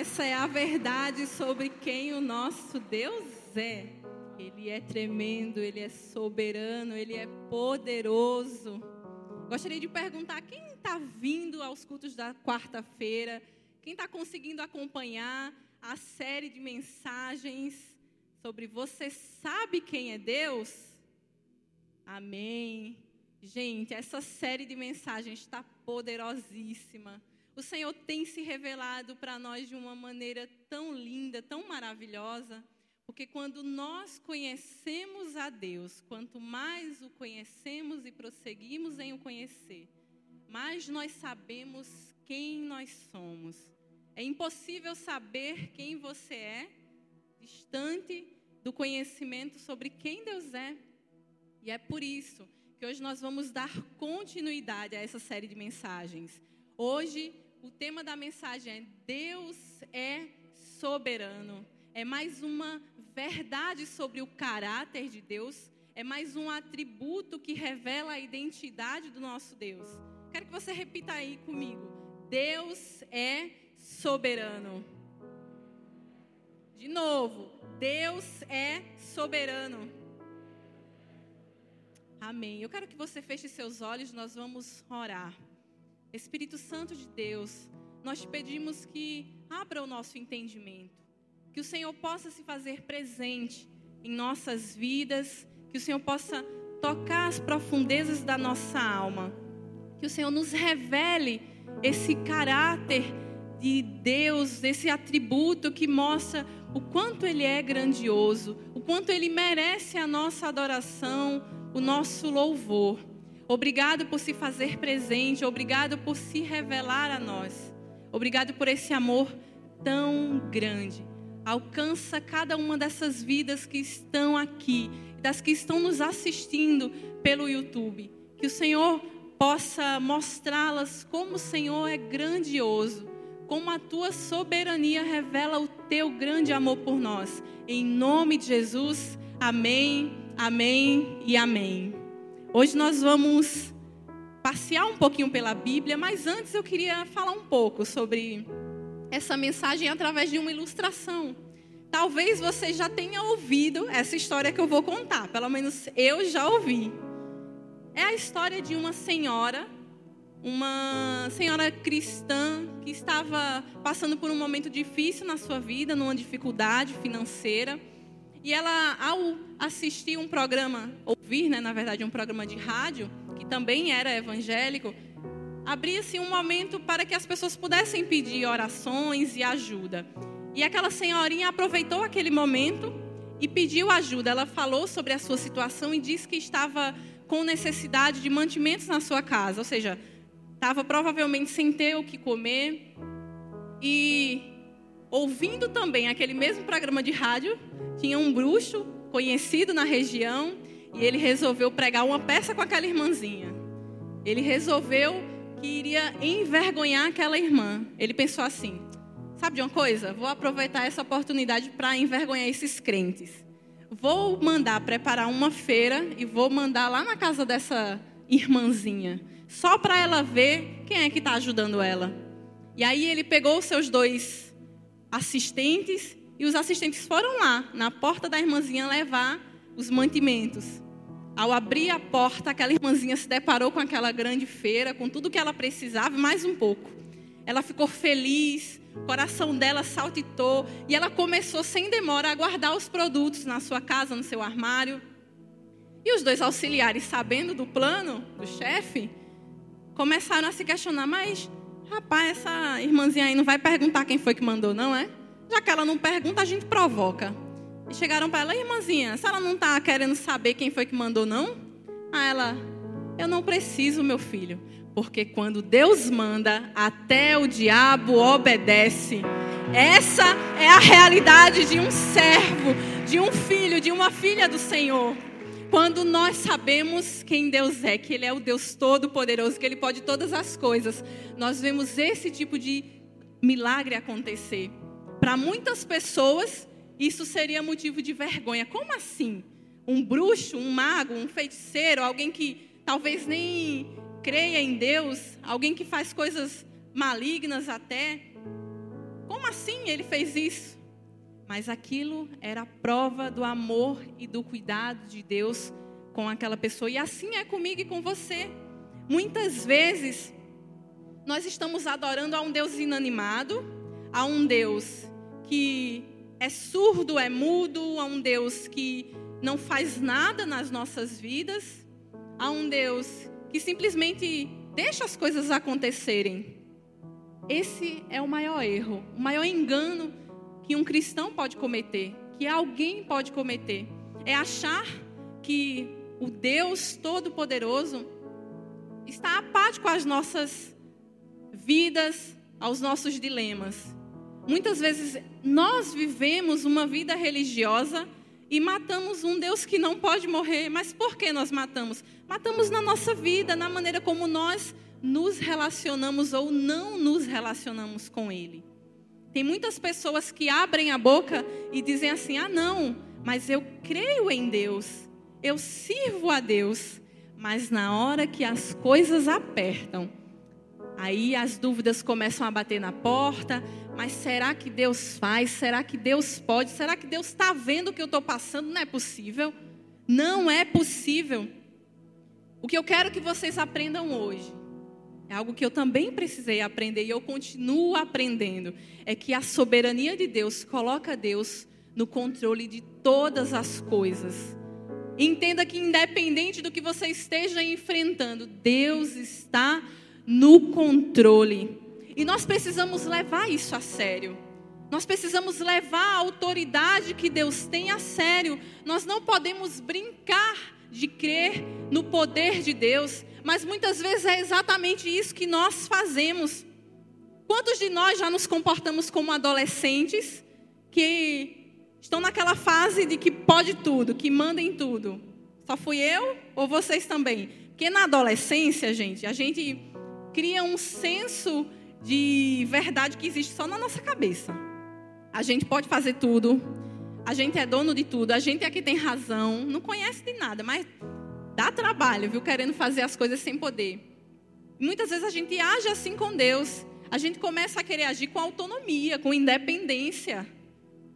Essa é a verdade sobre quem o nosso Deus é. Ele é tremendo, ele é soberano, ele é poderoso. Gostaria de perguntar quem está vindo aos cultos da quarta-feira, quem está conseguindo acompanhar a série de mensagens sobre Você sabe quem é Deus? Amém. Gente, essa série de mensagens está poderosíssima. O Senhor tem se revelado para nós de uma maneira tão linda, tão maravilhosa, porque quando nós conhecemos a Deus, quanto mais o conhecemos e prosseguimos em o conhecer, mais nós sabemos quem nós somos. É impossível saber quem você é distante do conhecimento sobre quem Deus é. E é por isso que hoje nós vamos dar continuidade a essa série de mensagens. Hoje o tema da mensagem é Deus é soberano. É mais uma verdade sobre o caráter de Deus, é mais um atributo que revela a identidade do nosso Deus. Quero que você repita aí comigo. Deus é soberano. De novo, Deus é soberano. Amém. Eu quero que você feche seus olhos, nós vamos orar. Espírito Santo de Deus, nós te pedimos que abra o nosso entendimento, que o Senhor possa se fazer presente em nossas vidas, que o Senhor possa tocar as profundezas da nossa alma, que o Senhor nos revele esse caráter de Deus, esse atributo que mostra o quanto Ele é grandioso, o quanto Ele merece a nossa adoração, o nosso louvor. Obrigado por se fazer presente, obrigado por se revelar a nós. Obrigado por esse amor tão grande. Alcança cada uma dessas vidas que estão aqui, das que estão nos assistindo pelo YouTube. Que o Senhor possa mostrá-las como o Senhor é grandioso, como a tua soberania revela o teu grande amor por nós. Em nome de Jesus, amém, amém e amém. Hoje nós vamos passear um pouquinho pela Bíblia, mas antes eu queria falar um pouco sobre essa mensagem através de uma ilustração. Talvez você já tenha ouvido essa história que eu vou contar, pelo menos eu já ouvi. É a história de uma senhora, uma senhora cristã que estava passando por um momento difícil na sua vida, numa dificuldade financeira. E ela, ao assistir um programa, ouvir, né, na verdade, um programa de rádio, que também era evangélico, abria-se um momento para que as pessoas pudessem pedir orações e ajuda. E aquela senhorinha aproveitou aquele momento e pediu ajuda. Ela falou sobre a sua situação e disse que estava com necessidade de mantimentos na sua casa, ou seja, estava provavelmente sem ter o que comer. E ouvindo também aquele mesmo programa de rádio, tinha um bruxo conhecido na região e ele resolveu pregar uma peça com aquela irmãzinha. Ele resolveu que iria envergonhar aquela irmã. Ele pensou assim: sabe de uma coisa? Vou aproveitar essa oportunidade para envergonhar esses crentes. Vou mandar preparar uma feira e vou mandar lá na casa dessa irmãzinha, só para ela ver quem é que está ajudando ela. E aí ele pegou os seus dois assistentes e os assistentes foram lá, na porta da irmãzinha, levar os mantimentos. Ao abrir a porta, aquela irmãzinha se deparou com aquela grande feira, com tudo que ela precisava mais um pouco. Ela ficou feliz, o coração dela saltitou e ela começou sem demora a guardar os produtos na sua casa, no seu armário. E os dois auxiliares, sabendo do plano do chefe, começaram a se questionar: mas Rapaz, essa irmãzinha aí não vai perguntar quem foi que mandou, não é? Já que ela não pergunta, a gente provoca. E chegaram para ela, irmãzinha, se ela não está querendo saber quem foi que mandou, não? Aí ela, eu não preciso, meu filho. Porque quando Deus manda, até o diabo obedece. Essa é a realidade de um servo, de um filho, de uma filha do Senhor. Quando nós sabemos quem Deus é, que Ele é o Deus Todo-Poderoso, que Ele pode todas as coisas, nós vemos esse tipo de milagre acontecer. Para muitas pessoas, isso seria motivo de vergonha. Como assim? Um bruxo, um mago, um feiticeiro, alguém que talvez nem creia em Deus, alguém que faz coisas malignas até. Como assim ele fez isso? Mas aquilo era prova do amor e do cuidado de Deus com aquela pessoa. E assim é comigo e com você. Muitas vezes nós estamos adorando a um Deus inanimado, a um Deus que é surdo, é mudo, a um Deus que não faz nada nas nossas vidas, a um Deus que simplesmente deixa as coisas acontecerem. Esse é o maior erro, o maior engano que um cristão pode cometer, que alguém pode cometer. É achar que o Deus Todo-Poderoso está apático às nossas vidas, aos nossos dilemas. Muitas vezes nós vivemos uma vida religiosa e matamos um Deus que não pode morrer. Mas por que nós matamos? Matamos na nossa vida, na maneira como nós nos relacionamos ou não nos relacionamos com Ele. Tem muitas pessoas que abrem a boca e dizem assim: ah, não, mas eu creio em Deus, eu sirvo a Deus, mas na hora que as coisas apertam, aí as dúvidas começam a bater na porta. Mas será que Deus faz? Será que Deus pode? Será que Deus está vendo o que eu estou passando? Não é possível. Não é possível. O que eu quero que vocês aprendam hoje é algo que eu também precisei aprender e eu continuo aprendendo. É que a soberania de Deus coloca Deus no controle de todas as coisas. Entenda que, independente do que você esteja enfrentando, Deus está no controle. E nós precisamos levar isso a sério. Nós precisamos levar a autoridade que Deus tem a sério. Nós não podemos brincar de crer no poder de Deus, mas muitas vezes é exatamente isso que nós fazemos. Quantos de nós já nos comportamos como adolescentes que estão naquela fase de que pode tudo, que manda em tudo? Só fui eu ou vocês também? Porque na adolescência, gente, a gente cria um senso de verdade que existe só na nossa cabeça. A gente pode fazer tudo, a gente é dono de tudo, a gente é que tem razão, não conhece de nada, mas dá trabalho, viu, querendo fazer as coisas sem poder. Muitas vezes a gente age assim com Deus. A gente começa a querer agir com autonomia, com independência.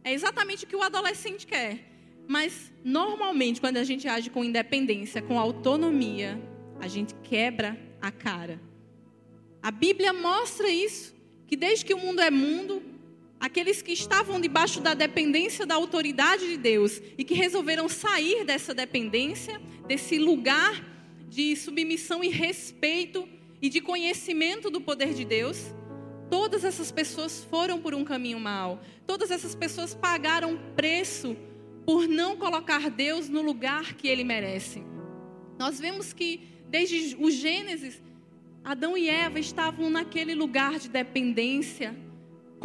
É exatamente o que o adolescente quer. Mas normalmente, quando a gente age com independência, com autonomia, a gente quebra a cara. A Bíblia mostra isso, que desde que o mundo é mundo, aqueles que estavam debaixo da dependência da autoridade de Deus e que resolveram sair dessa dependência, desse lugar de submissão e respeito e de conhecimento do poder de Deus, todas essas pessoas foram por um caminho mau. Todas essas pessoas pagaram preço por não colocar Deus no lugar que ele merece. Nós vemos que desde o Gênesis, Adão e Eva estavam naquele lugar de dependência,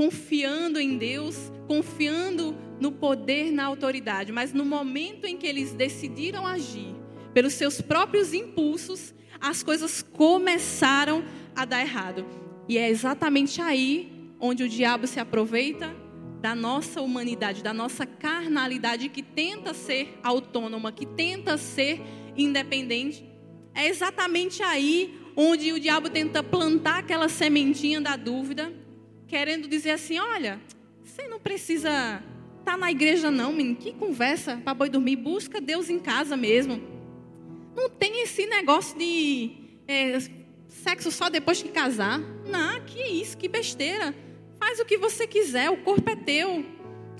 confiando em Deus, confiando no poder, na autoridade. Mas no momento em que eles decidiram agir pelos seus próprios impulsos, as coisas começaram a dar errado. E é exatamente aí onde o diabo se aproveita da nossa humanidade, da nossa carnalidade que tenta ser autônoma, que tenta ser independente. É exatamente aí onde o diabo tenta plantar aquela sementinha da dúvida, querendo dizer assim: olha, você não precisa estar tá na igreja, não, menino. Que conversa para boi dormir. Busca Deus em casa mesmo. Não tem esse negócio de é, sexo só depois que casar. Não, que isso, que besteira. Faz o que você quiser, o corpo é teu.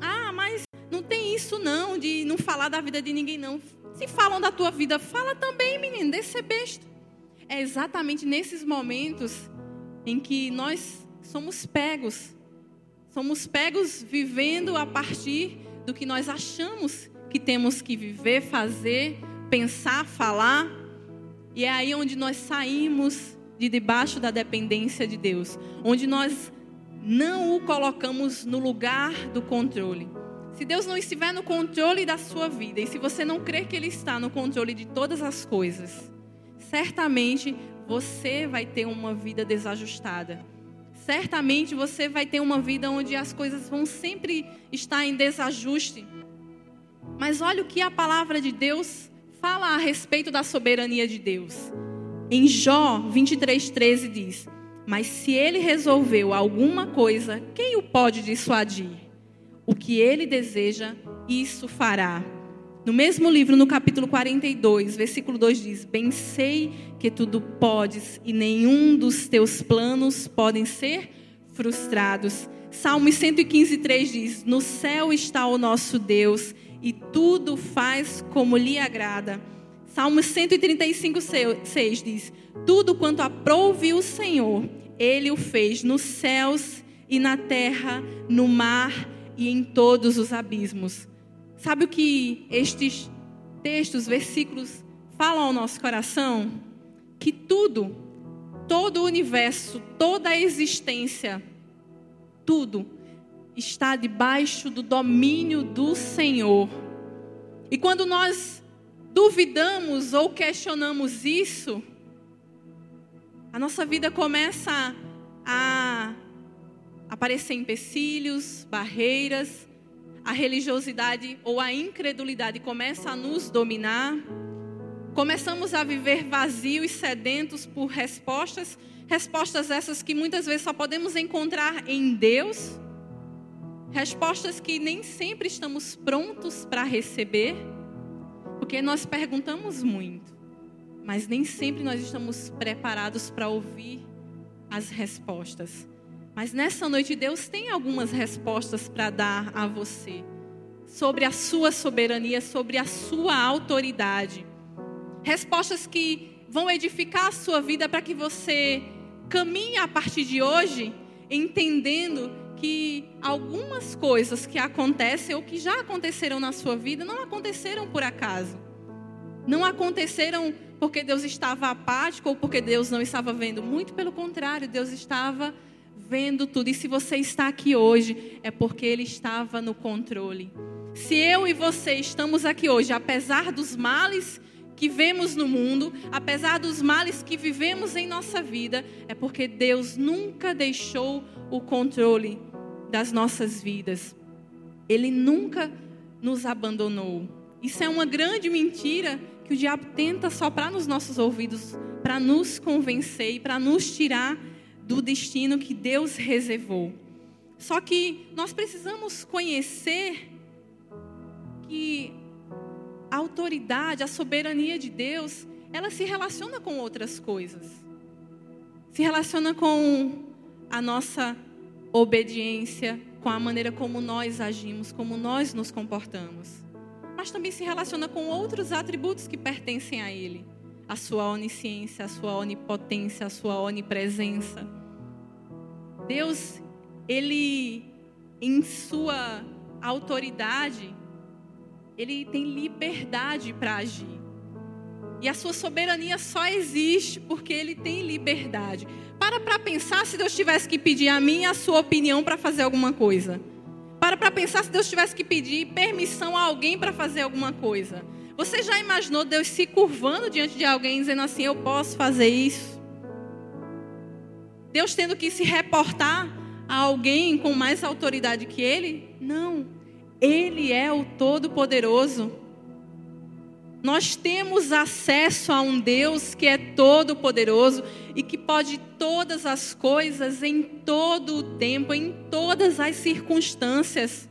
Ah, mas não tem isso não, de não falar da vida de ninguém, não. Se falam da tua vida, fala também, menino, deixa ser besta. É exatamente nesses momentos em que nós somos pegos. Somos pegos vivendo a partir do que nós achamos que temos que viver, fazer, pensar, falar. E é aí onde nós saímos de debaixo da dependência de Deus, onde nós não o colocamos no lugar do controle. Se Deus não estiver no controle da sua vida, e se você não crer que Ele está no controle de todas as coisas, certamente você vai ter uma vida desajustada certamente você vai ter uma vida onde as coisas vão sempre estar em desajuste. Mas olha o que a palavra de Deus fala a respeito da soberania de Deus. Em Jó 23:13 diz: Mas se ele resolveu alguma coisa, quem o pode dissuadir? O que ele deseja, isso fará. No mesmo livro, no capítulo 42, versículo 2 diz: Bem sei que tudo podes e nenhum dos teus planos podem ser frustrados. Salmo 115, 3 diz: No céu está o nosso Deus e tudo faz como lhe agrada. Salmo 135, 6 diz: Tudo quanto aprouve o Senhor, ele o fez nos céus e na terra, no mar e em todos os abismos. Sabe o que estes textos, versículos falam ao nosso coração? Que tudo, todo o universo, toda a existência, tudo está debaixo do domínio do Senhor. E quando nós duvidamos ou questionamos isso, a nossa vida começa a aparecer empecilhos, barreiras, a religiosidade ou a incredulidade começa a nos dominar. Começamos a viver vazios sedentos por respostas, respostas essas que muitas vezes só podemos encontrar em Deus, respostas que nem sempre estamos prontos para receber, porque nós perguntamos muito, mas nem sempre nós estamos preparados para ouvir as respostas. Mas nessa noite Deus tem algumas respostas para dar a você sobre a sua soberania, sobre a sua autoridade. Respostas que vão edificar a sua vida para que você caminhe a partir de hoje entendendo que algumas coisas que acontecem ou que já aconteceram na sua vida não aconteceram por acaso. Não aconteceram porque Deus estava apático ou porque Deus não estava vendo. Muito pelo contrário, Deus estava vendo tudo. E se você está aqui hoje, é porque Ele estava no controle. Se eu e você estamos aqui hoje, apesar dos males que vemos no mundo, apesar dos males que vivemos em nossa vida, é porque Deus nunca deixou o controle das nossas vidas. Ele nunca nos abandonou. Isso é uma grande mentira que o diabo tenta soprar nos nossos ouvidos para nos convencer e para nos tirar do destino que Deus reservou. Só que nós precisamos conhecer que a autoridade, a soberania de Deus, ela se relaciona com outras coisas. Se relaciona com a nossa obediência, com a maneira como nós agimos, como nós nos comportamos. Mas também se relaciona com outros atributos que pertencem a Ele. A sua onisciência, a sua onipotência, a sua onipresença Deus, ele em sua autoridade, ele tem liberdade para agir. E a sua soberania só existe porque ele tem liberdade. Para para pensar se Deus tivesse que pedir a mim a sua opinião para fazer alguma coisa. Para para pensar se Deus tivesse que pedir permissão a alguém para fazer alguma coisa. Você já imaginou Deus se curvando diante de alguém dizendo assim: Eu posso fazer isso? Deus tendo que se reportar a alguém com mais autoridade que ele? Não. Ele é o Todo-Poderoso. Nós temos acesso a um Deus que é todo-poderoso e que pode todas as coisas em todo o tempo, em todas as circunstâncias.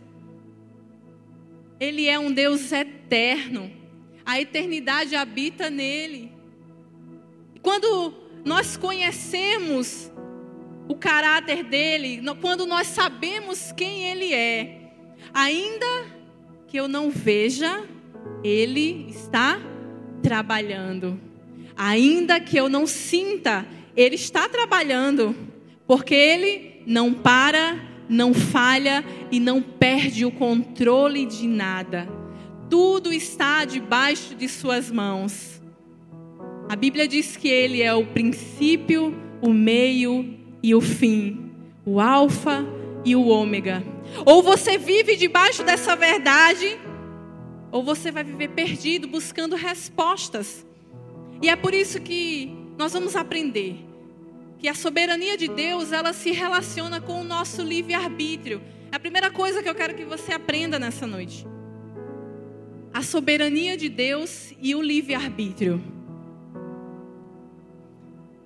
Ele é um Deus eterno. A eternidade habita nele. Quando nós conhecemos o caráter dele, quando nós sabemos quem ele é, ainda que eu não veja, ele está trabalhando. Ainda que eu não sinta, ele está trabalhando, porque ele não para, não falha e não perde o controle de nada. Tudo está debaixo de suas mãos. A Bíblia diz que ele é o princípio, o meio e o fim, o Alfa e o Ômega. Ou você vive debaixo dessa verdade, ou você vai viver perdido buscando respostas. E é por isso que nós vamos aprender que a soberania de Deus, ela se relaciona com o nosso livre-arbítrio. É a primeira coisa que eu quero que você aprenda nessa noite. A soberania de Deus e o livre-arbítrio.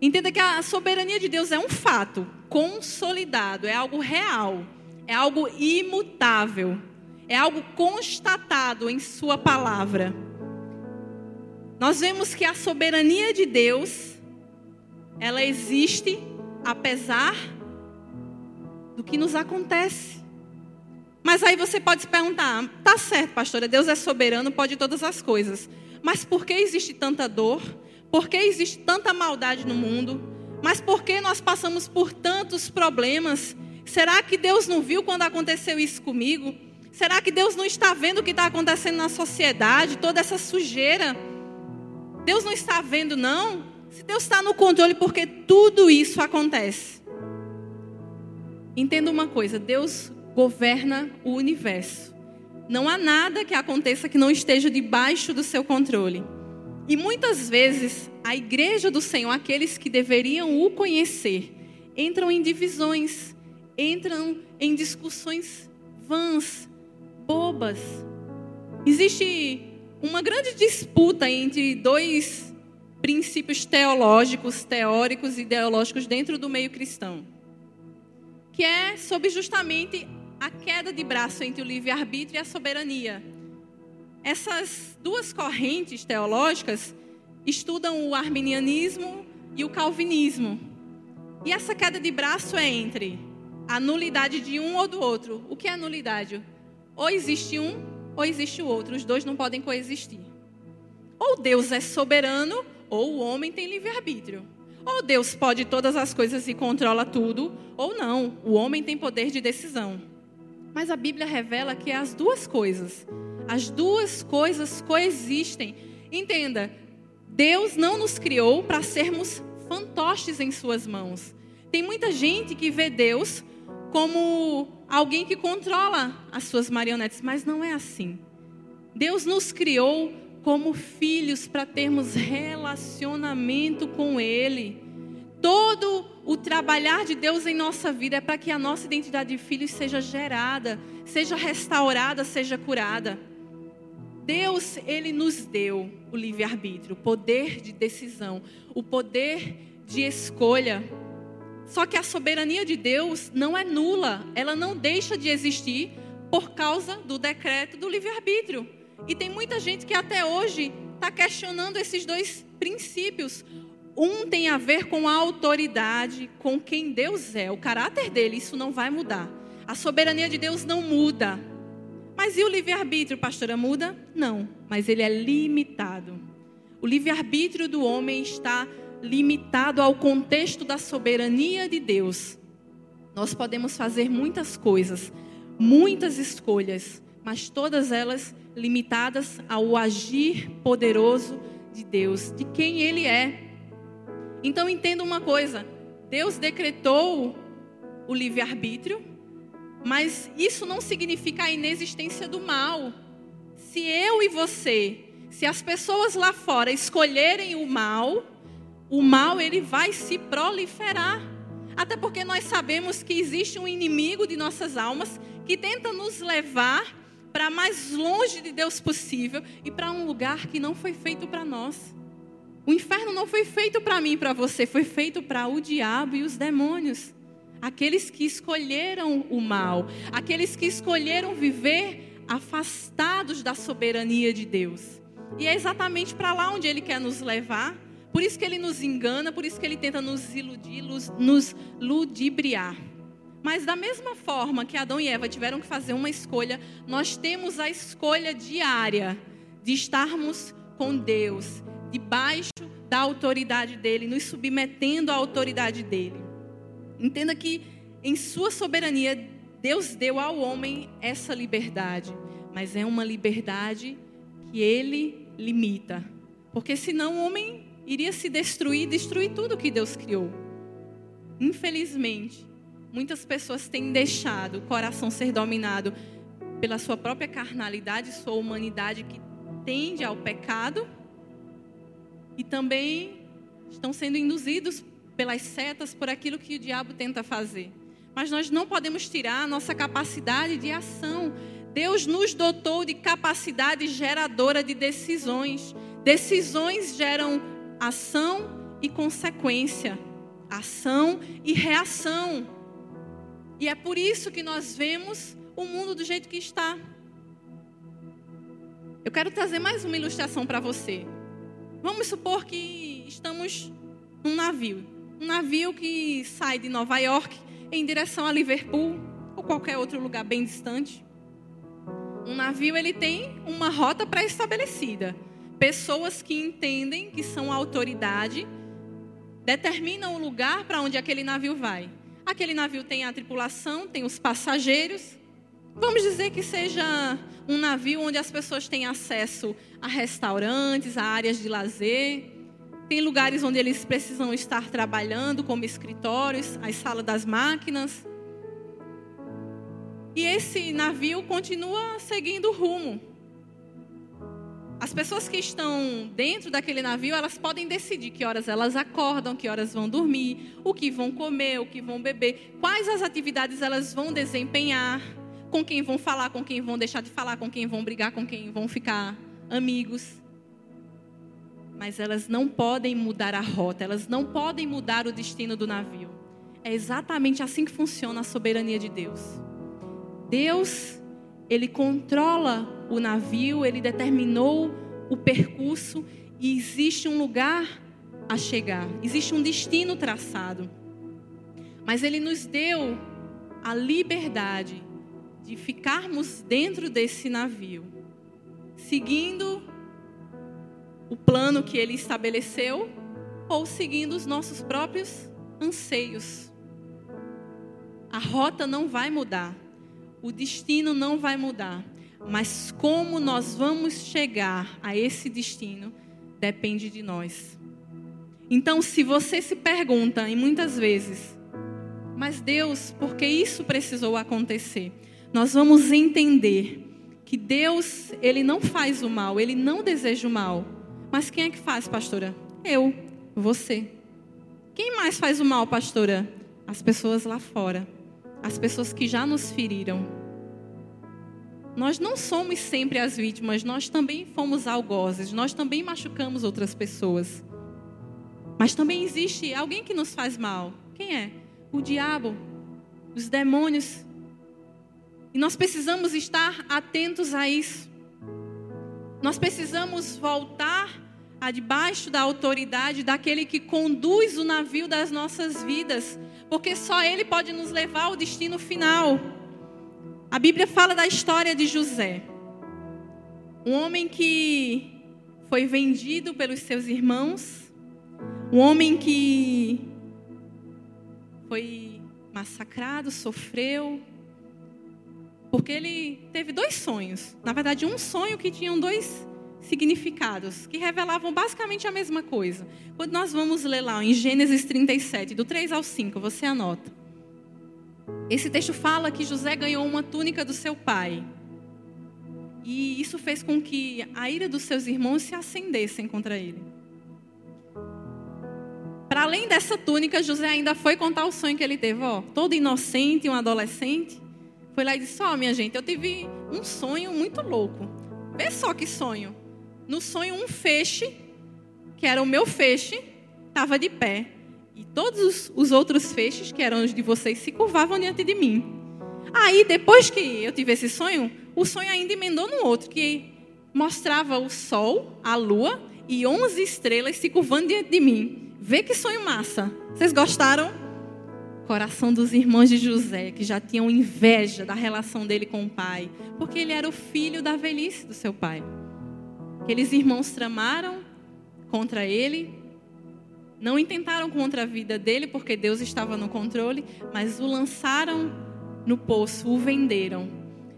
Entenda que a soberania de Deus é um fato consolidado, é algo real, é algo imutável, é algo constatado em Sua palavra. Nós vemos que a soberania de Deus, ela existe apesar do que nos acontece. Mas aí você pode se perguntar: tá certo, pastora, Deus é soberano, pode todas as coisas. Mas por que existe tanta dor? Por que existe tanta maldade no mundo? Mas por que nós passamos por tantos problemas? Será que Deus não viu quando aconteceu isso comigo? Será que Deus não está vendo o que está acontecendo na sociedade, toda essa sujeira? Deus não está vendo, não? Se Deus está no controle, porque tudo isso acontece. Entenda uma coisa: Deus governa o universo. Não há nada que aconteça que não esteja debaixo do seu controle. E muitas vezes a igreja do Senhor, aqueles que deveriam o conhecer, entram em divisões, entram em discussões vãs, bobas. Existe uma grande disputa entre dois princípios teológicos, teóricos e ideológicos dentro do meio cristão que é sobre justamente a queda de braço entre o livre-arbítrio e a soberania. Essas duas correntes teológicas estudam o arminianismo e o calvinismo. E essa queda de braço é entre a nulidade de um ou do outro. O que é nulidade? Ou existe um ou existe o outro. Os dois não podem coexistir. Ou Deus é soberano ou o homem tem livre-arbítrio. Ou Deus pode todas as coisas e controla tudo, ou não. O homem tem poder de decisão. Mas a Bíblia revela que é as duas coisas. As duas coisas coexistem. Entenda, Deus não nos criou para sermos fantoches em suas mãos. Tem muita gente que vê Deus como alguém que controla as suas marionetes, mas não é assim. Deus nos criou como filhos para termos relacionamento com Ele. Todo o trabalhar de Deus em nossa vida é para que a nossa identidade de filhos seja gerada, seja restaurada, seja curada. Deus, Ele nos deu o livre-arbítrio, o poder de decisão, o poder de escolha. Só que a soberania de Deus não é nula, ela não deixa de existir por causa do decreto do livre-arbítrio. E tem muita gente que até hoje está questionando esses dois princípios. Um tem a ver com a autoridade, com quem Deus é, o caráter dele, isso não vai mudar. A soberania de Deus não muda. Mas e o livre-arbítrio, pastora, muda? Não, mas ele é limitado. O livre-arbítrio do homem está limitado ao contexto da soberania de Deus. Nós podemos fazer muitas coisas, muitas escolhas, mas todas elas limitadas ao agir poderoso de Deus, de quem Ele é. Então entenda uma coisa: Deus decretou o livre-arbítrio, mas isso não significa a inexistência do mal. Se eu e você, se as pessoas lá fora escolherem o mal, o mal ele vai se proliferar. Até porque nós sabemos que existe um inimigo de nossas almas que tenta nos levar para mais longe de Deus possível e para um lugar que não foi feito para nós. O inferno não foi feito para mim e para você, foi feito para o diabo e os demônios. Aqueles que escolheram o mal, aqueles que escolheram viver afastados da soberania de Deus. E é exatamente para lá onde ele quer nos levar. Por isso que ele nos engana, por isso que ele tenta nos iludir, nos ludibriar. Mas da mesma forma que Adão e Eva tiveram que fazer uma escolha, nós temos a escolha diária de estarmos com Deus, debaixo da autoridade dele, nos submetendo à autoridade dele. Entenda que em sua soberania Deus deu ao homem essa liberdade, mas é uma liberdade que ele limita. Porque senão o homem iria se destruir, destruir tudo que Deus criou. Infelizmente, Muitas pessoas têm deixado o coração ser dominado pela sua própria carnalidade, sua humanidade que tende ao pecado, e também estão sendo induzidos pelas setas por aquilo que o diabo tenta fazer. Mas nós não podemos tirar a nossa capacidade de ação. Deus nos dotou de capacidade geradora de decisões. Decisões geram ação e consequência, ação e reação. E é por isso que nós vemos o mundo do jeito que está. Eu quero trazer mais uma ilustração para você. Vamos supor que estamos num navio. Um navio que sai de Nova York em direção a Liverpool ou qualquer outro lugar bem distante. Um navio ele tem uma rota pré-estabelecida. Pessoas que entendem que são autoridade determinam o lugar para onde aquele navio vai. Aquele navio tem a tripulação, tem os passageiros. Vamos dizer que seja um navio onde as pessoas têm acesso a restaurantes, a áreas de lazer. Tem lugares onde eles precisam estar trabalhando, como escritórios, as salas das máquinas. E esse navio continua seguindo o rumo. As pessoas que estão dentro daquele navio, elas podem decidir que horas elas acordam, que horas vão dormir, o que vão comer, o que vão beber, quais as atividades elas vão desempenhar, com quem vão falar, com quem vão deixar de falar, com quem vão brigar, com quem vão ficar amigos. Mas elas não podem mudar a rota, elas não podem mudar o destino do navio. É exatamente assim que funciona a soberania de Deus. Deus, ele controla o navio, ele determinou o percurso e existe um lugar a chegar, existe um destino traçado. Mas ele nos deu a liberdade de ficarmos dentro desse navio, seguindo o plano que ele estabeleceu ou seguindo os nossos próprios anseios. A rota não vai mudar. O destino não vai mudar, mas como nós vamos chegar a esse destino depende de nós. Então, se você se pergunta, e muitas vezes, mas Deus, por que isso precisou acontecer? Nós vamos entender que Deus, ele não faz o mal, ele não deseja o mal. Mas quem é que faz, pastora? Eu, você. Quem mais faz o mal, pastora? As pessoas lá fora as pessoas que já nos feriram. Nós não somos sempre as vítimas, nós também fomos algozes, nós também machucamos outras pessoas. Mas também existe alguém que nos faz mal. Quem é? O diabo, os demônios. E nós precisamos estar atentos a isso. Nós precisamos voltar debaixo da autoridade daquele que conduz o navio das nossas vidas, porque só Ele pode nos levar ao destino final. A Bíblia fala da história de José, um homem que foi vendido pelos seus irmãos, um homem que foi massacrado, sofreu, porque ele teve dois sonhos. Na verdade, um sonho que tinham dois significados que revelavam basicamente a mesma coisa. Quando nós vamos ler lá em Gênesis 37, do 3 ao 5, você anota. Esse texto fala que José ganhou uma túnica do seu pai. E isso fez com que a ira dos seus irmãos se acendessem contra ele. Para além dessa túnica, José ainda foi contar o sonho que ele teve, ó, todo inocente, um adolescente. Foi lá e disse: Ó, oh, minha gente, eu tive um sonho muito louco. Vê só que sonho. No sonho, um feixe, que era o meu feixe, estava de pé. E todos os outros feixes, que eram os de vocês, se curvavam diante de mim. Aí, depois que eu tive esse sonho, o sonho ainda emendou no outro, que mostrava o sol, a lua e 11 estrelas se curvando diante de mim. Vê que sonho massa. Vocês gostaram? Coração dos irmãos de José, que já tinham inveja da relação dele com o pai, porque ele era o filho da velhice do seu pai. Aqueles irmãos tramaram contra ele, não intentaram contra a vida dele, porque Deus estava no controle, mas o lançaram no poço, o venderam.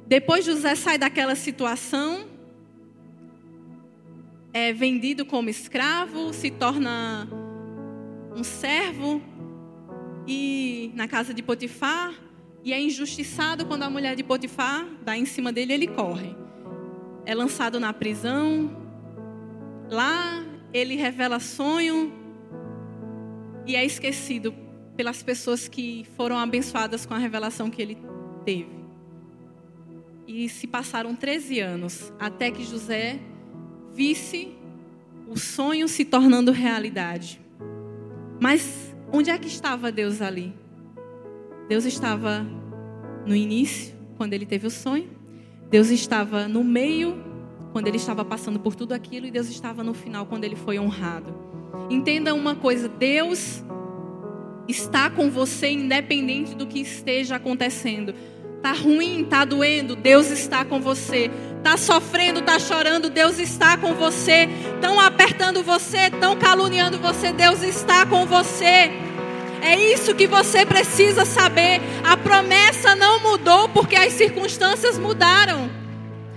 Depois José sai daquela situação, é vendido como escravo, se torna um servo e na casa de Potifar e é injustiçado quando a mulher de Potifar dá em cima dele, ele corre é lançado na prisão. Lá ele revela sonho e é esquecido pelas pessoas que foram abençoadas com a revelação que ele teve. E se passaram 13 anos até que José visse o sonho se tornando realidade. Mas onde é que estava Deus ali? Deus estava no início, quando ele teve o sonho. Deus estava no meio, quando ele estava passando por tudo aquilo. E Deus estava no final, quando ele foi honrado. Entenda uma coisa: Deus está com você, independente do que esteja acontecendo. Tá ruim, tá doendo, Deus está com você. Tá sofrendo, tá chorando, Deus está com você. Estão apertando você, estão caluniando você, Deus está com você. É isso que você precisa saber. A promessa não mudou porque as circunstâncias mudaram.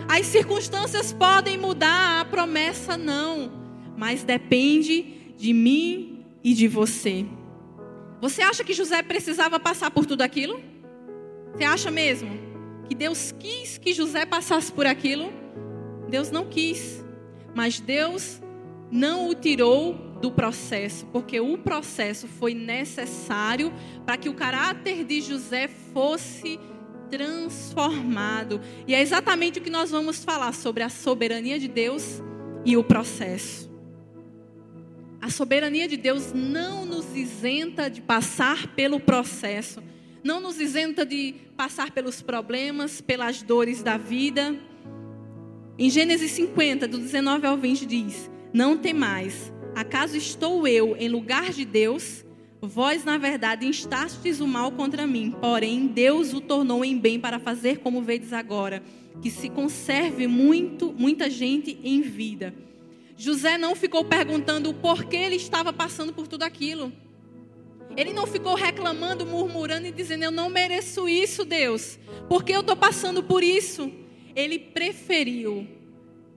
As circunstâncias podem mudar, a promessa não. Mas depende de mim e de você. Você acha que José precisava passar por tudo aquilo? Você acha mesmo que Deus quis que José passasse por aquilo? Deus não quis. Mas Deus não o tirou do processo, porque o processo foi necessário para que o caráter de José fosse transformado. E é exatamente o que nós vamos falar sobre a soberania de Deus e o processo. A soberania de Deus não nos isenta de passar pelo processo não nos isenta de passar pelos problemas, pelas dores da vida. Em Gênesis 50, do 19 ao 20, diz: Não temais, acaso estou eu em lugar de Deus? Vós, na verdade, instastes o mal contra mim, porém Deus o tornou em bem para fazer como vedes agora, que se conserve muito, muita gente em vida. José não ficou perguntando por que ele estava passando por tudo aquilo. Ele não ficou reclamando, murmurando e dizendo: Eu não mereço isso, Deus, porque eu estou passando por isso. Ele preferiu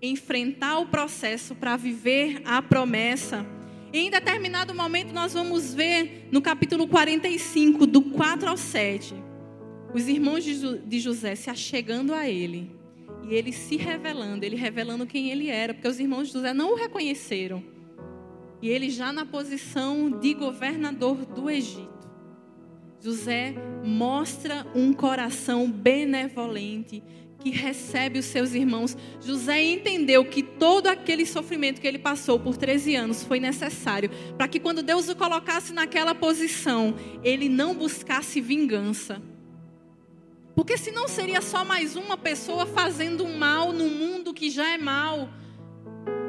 enfrentar o processo para viver a promessa. E em determinado momento, nós vamos ver no capítulo 45, do 4 ao 7, os irmãos de José se achegando a ele. E ele se revelando, ele revelando quem ele era, porque os irmãos de José não o reconheceram. E ele já na posição de governador do Egito. José mostra um coração benevolente que recebe os seus irmãos. José entendeu que todo aquele sofrimento que ele passou por 13 anos foi necessário para que quando Deus o colocasse naquela posição, ele não buscasse vingança. Porque senão seria só mais uma pessoa fazendo mal no mundo que já é mal.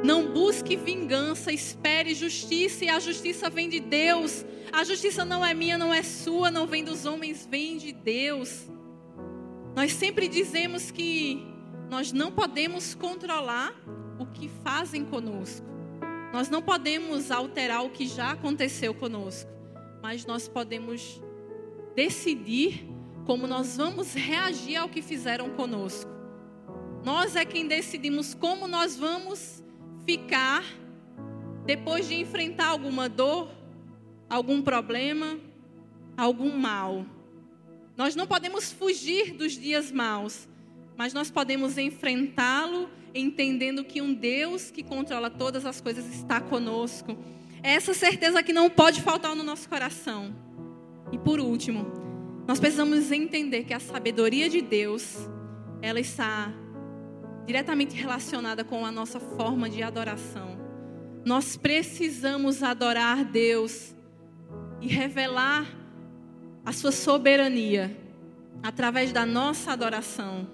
Não busque vingança, espere justiça, e a justiça vem de Deus. A justiça não é minha, não é sua, não vem dos homens, vem de Deus. Nós sempre dizemos que nós não podemos controlar o que fazem conosco. Nós não podemos alterar o que já aconteceu conosco, mas nós podemos decidir como nós vamos reagir ao que fizeram conosco. Nós é quem decidimos como nós vamos ficar depois de enfrentar alguma dor, algum problema, algum mal. Nós não podemos fugir dos dias maus, mas nós podemos enfrentá-lo entendendo que um Deus que controla todas as coisas está conosco. É essa certeza que não pode faltar no nosso coração. E por último, nós precisamos entender que a sabedoria de Deus, ela está diretamente relacionada com a nossa forma de adoração. Nós precisamos adorar Deus e revelar a sua soberania através da nossa adoração.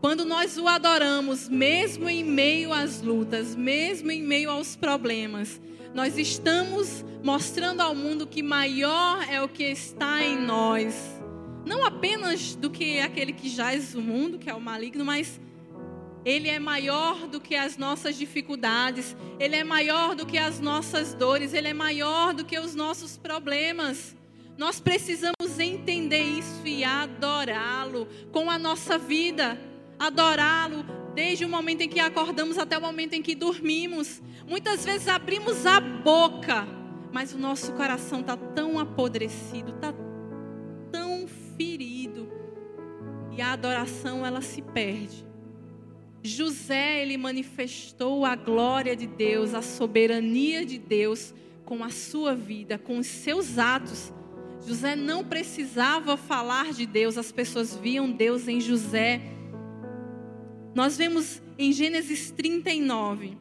Quando nós o adoramos, mesmo em meio às lutas, mesmo em meio aos problemas, nós estamos mostrando ao mundo que maior é o que está em nós não apenas do que aquele que jaz o mundo, que é o maligno, mas ele é maior do que as nossas dificuldades, ele é maior do que as nossas dores, ele é maior do que os nossos problemas. Nós precisamos entender isso e adorá-lo com a nossa vida, adorá-lo desde o momento em que acordamos até o momento em que dormimos. Muitas vezes abrimos a boca, mas o nosso coração está tão apodrecido, está ferido. E a adoração ela se perde. José, ele manifestou a glória de Deus, a soberania de Deus com a sua vida, com os seus atos. José não precisava falar de Deus, as pessoas viam Deus em José. Nós vemos em Gênesis 39,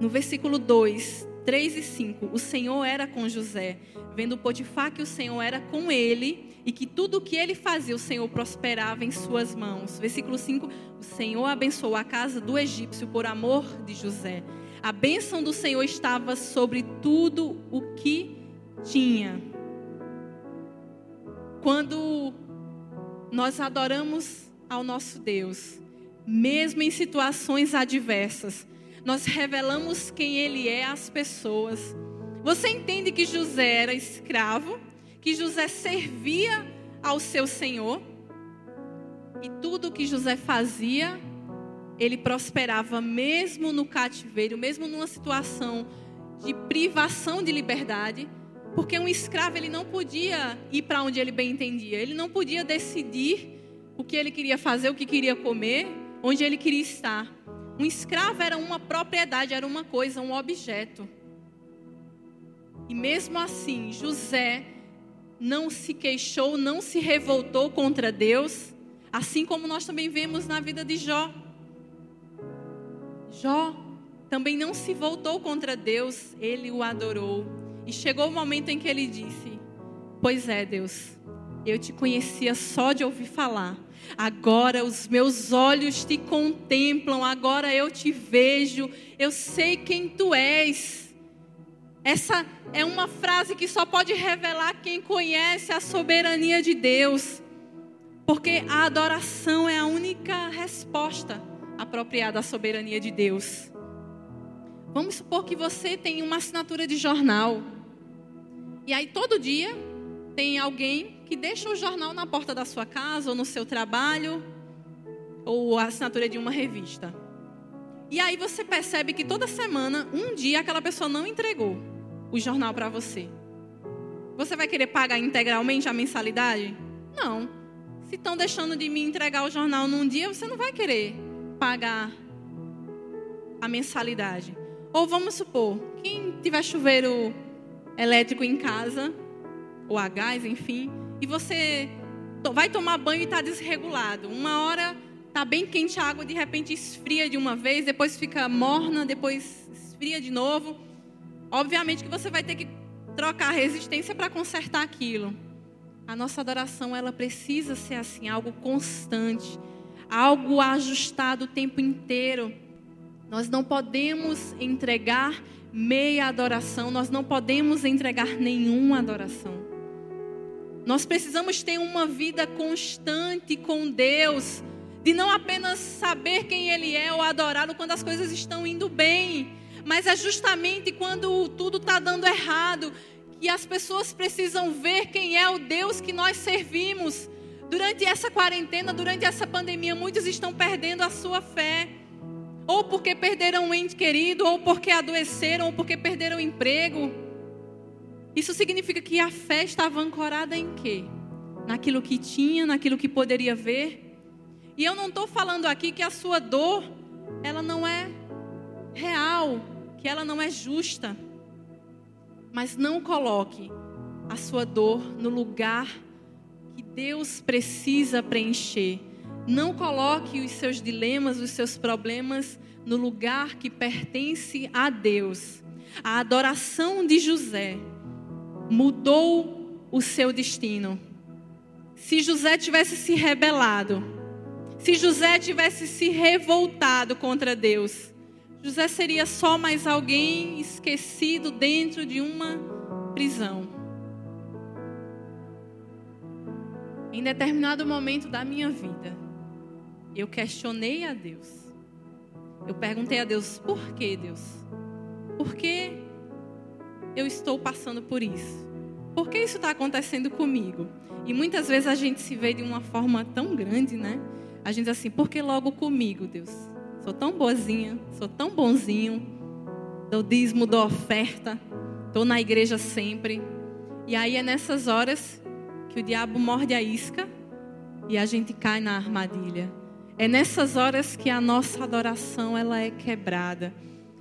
no versículo 2, 3 e 5. O Senhor era com José, vendo Potifar que o Senhor era com ele e que tudo o que ele fazia, o Senhor prosperava em suas mãos. Versículo 5: O Senhor abençoou a casa do egípcio por amor de José. A bênção do Senhor estava sobre tudo o que tinha. Quando nós adoramos ao nosso Deus, mesmo em situações adversas, nós revelamos quem Ele é às pessoas. Você entende que José era escravo, que José servia ao seu senhor, e tudo que José fazia, ele prosperava mesmo no cativeiro, mesmo numa situação de privação de liberdade, porque um escravo ele não podia ir para onde ele bem entendia, ele não podia decidir o que ele queria fazer, o que queria comer, onde ele queria estar. Um escravo era uma propriedade, era uma coisa, um objeto. E mesmo assim, José não se queixou, não se revoltou contra Deus, assim como nós também vemos na vida de Jó. Jó também não se voltou contra Deus, ele o adorou. E chegou o momento em que ele disse: Pois é, Deus, eu te conhecia só de ouvir falar, Agora os meus olhos te contemplam, agora eu te vejo, eu sei quem tu és. Essa é uma frase que só pode revelar quem conhece a soberania de Deus. Porque a adoração é a única resposta apropriada à soberania de Deus. Vamos supor que você tem uma assinatura de jornal. E aí todo dia tem alguém que deixa o jornal na porta da sua casa ou no seu trabalho, ou a assinatura de uma revista. E aí você percebe que toda semana, um dia, aquela pessoa não entregou o jornal para você. Você vai querer pagar integralmente a mensalidade? Não. Se estão deixando de me entregar o jornal num dia, você não vai querer pagar a mensalidade. Ou vamos supor, quem tiver chuveiro elétrico em casa, ou a gás, enfim, e você vai tomar banho e está desregulado. Uma hora está bem quente a água, de repente esfria de uma vez, depois fica morna, depois esfria de novo. Obviamente que você vai ter que trocar a resistência para consertar aquilo. A nossa adoração, ela precisa ser assim, algo constante, algo ajustado o tempo inteiro. Nós não podemos entregar meia adoração, nós não podemos entregar nenhuma adoração. Nós precisamos ter uma vida constante com Deus, de não apenas saber quem Ele é ou adorá-lo quando as coisas estão indo bem, mas é justamente quando tudo está dando errado que as pessoas precisam ver quem é o Deus que nós servimos. Durante essa quarentena, durante essa pandemia, muitos estão perdendo a sua fé. Ou porque perderam um ente querido, ou porque adoeceram, ou porque perderam o emprego. Isso significa que a fé estava ancorada em quê? Naquilo que tinha, naquilo que poderia ver. E eu não estou falando aqui que a sua dor, ela não é real, que ela não é justa. Mas não coloque a sua dor no lugar que Deus precisa preencher. Não coloque os seus dilemas, os seus problemas no lugar que pertence a Deus. A adoração de José mudou o seu destino. Se José tivesse se rebelado, se José tivesse se revoltado contra Deus, José seria só mais alguém esquecido dentro de uma prisão. Em determinado momento da minha vida, eu questionei a Deus. Eu perguntei a Deus: por que, Deus? Por que eu estou passando por isso? Por que isso está acontecendo comigo? E muitas vezes a gente se vê de uma forma tão grande, né? A gente diz assim, por que logo comigo, Deus? Sou tão boazinha, sou tão bonzinho, dou dízimo, dou oferta, estou na igreja sempre. E aí é nessas horas que o diabo morde a isca e a gente cai na armadilha. É nessas horas que a nossa adoração ela é quebrada.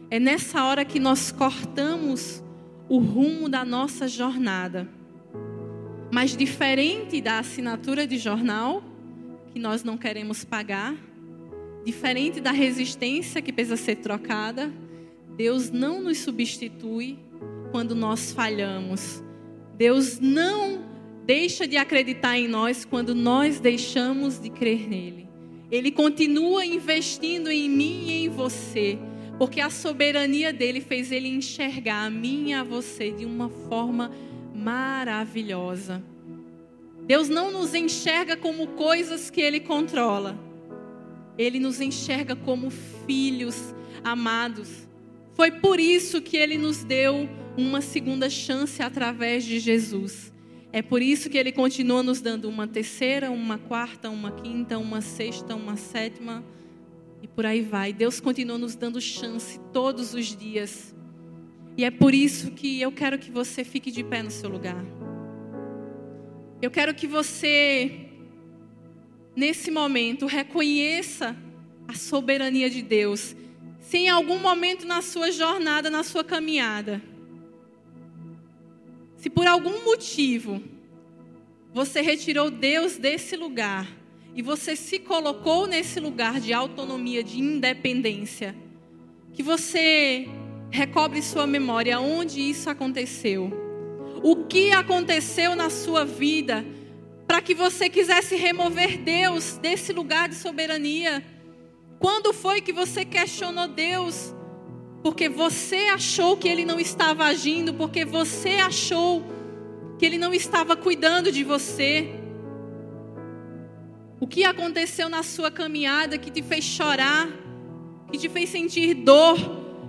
É nessa hora que nós cortamos o rumo da nossa jornada. Mas diferente da assinatura de jornal, que nós não queremos pagar, diferente da resistência que precisa ser trocada, Deus não nos substitui quando nós falhamos. Deus não deixa de acreditar em nós quando nós deixamos de crer nele. Ele continua investindo em mim e em você, porque a soberania dele fez ele enxergar a mim e a você de uma forma maravilhosa. Deus não nos enxerga como coisas que ele controla. Ele nos enxerga como filhos amados. Foi por isso que ele nos deu uma segunda chance através de Jesus. É por isso que ele continua nos dando uma terceira, uma quarta, uma quinta, uma sexta, uma sétima e por aí vai. Deus continua nos dando chance todos os dias. E é por isso que eu quero que você fique de pé no seu lugar. Eu quero que você, nesse momento, reconheça a soberania de Deus. Se em algum momento na sua jornada, na sua caminhada, se por algum motivo você retirou Deus desse lugar e você se colocou nesse lugar de autonomia, de independência, que você recobre sua memória onde isso aconteceu. O que aconteceu na sua vida para que você quisesse remover Deus desse lugar de soberania? Quando foi que você questionou Deus? Porque você achou que ele não estava agindo, porque você achou que ele não estava cuidando de você. O que aconteceu na sua caminhada que te fez chorar, que te fez sentir dor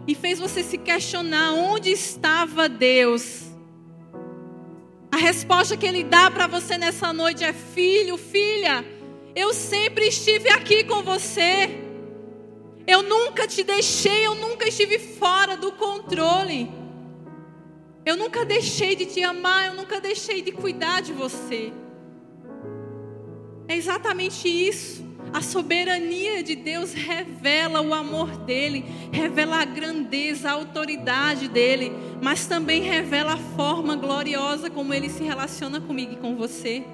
e fez você se questionar onde estava Deus? A resposta que ele dá para você nessa noite é: filho, filha, eu sempre estive aqui com você. Eu nunca te deixei, eu nunca estive fora do controle. Eu nunca deixei de te amar, eu nunca deixei de cuidar de você. É exatamente isso. A soberania de Deus revela o amor dele, revela a grandeza, a autoridade dele, mas também revela a forma gloriosa como ele se relaciona comigo e com você.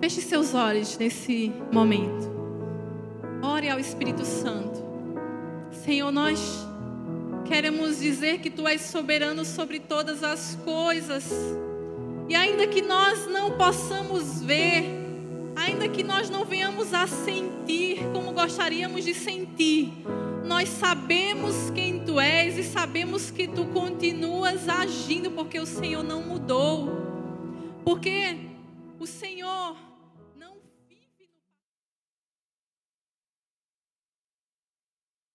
Feche seus olhos nesse momento. Ore ao Espírito Santo. Senhor, nós queremos dizer que Tu és soberano sobre todas as coisas. E ainda que nós não possamos ver, ainda que nós não venhamos a sentir como gostaríamos de sentir, nós sabemos quem Tu és e sabemos que Tu continuas agindo, porque o Senhor não mudou. Porque o Senhor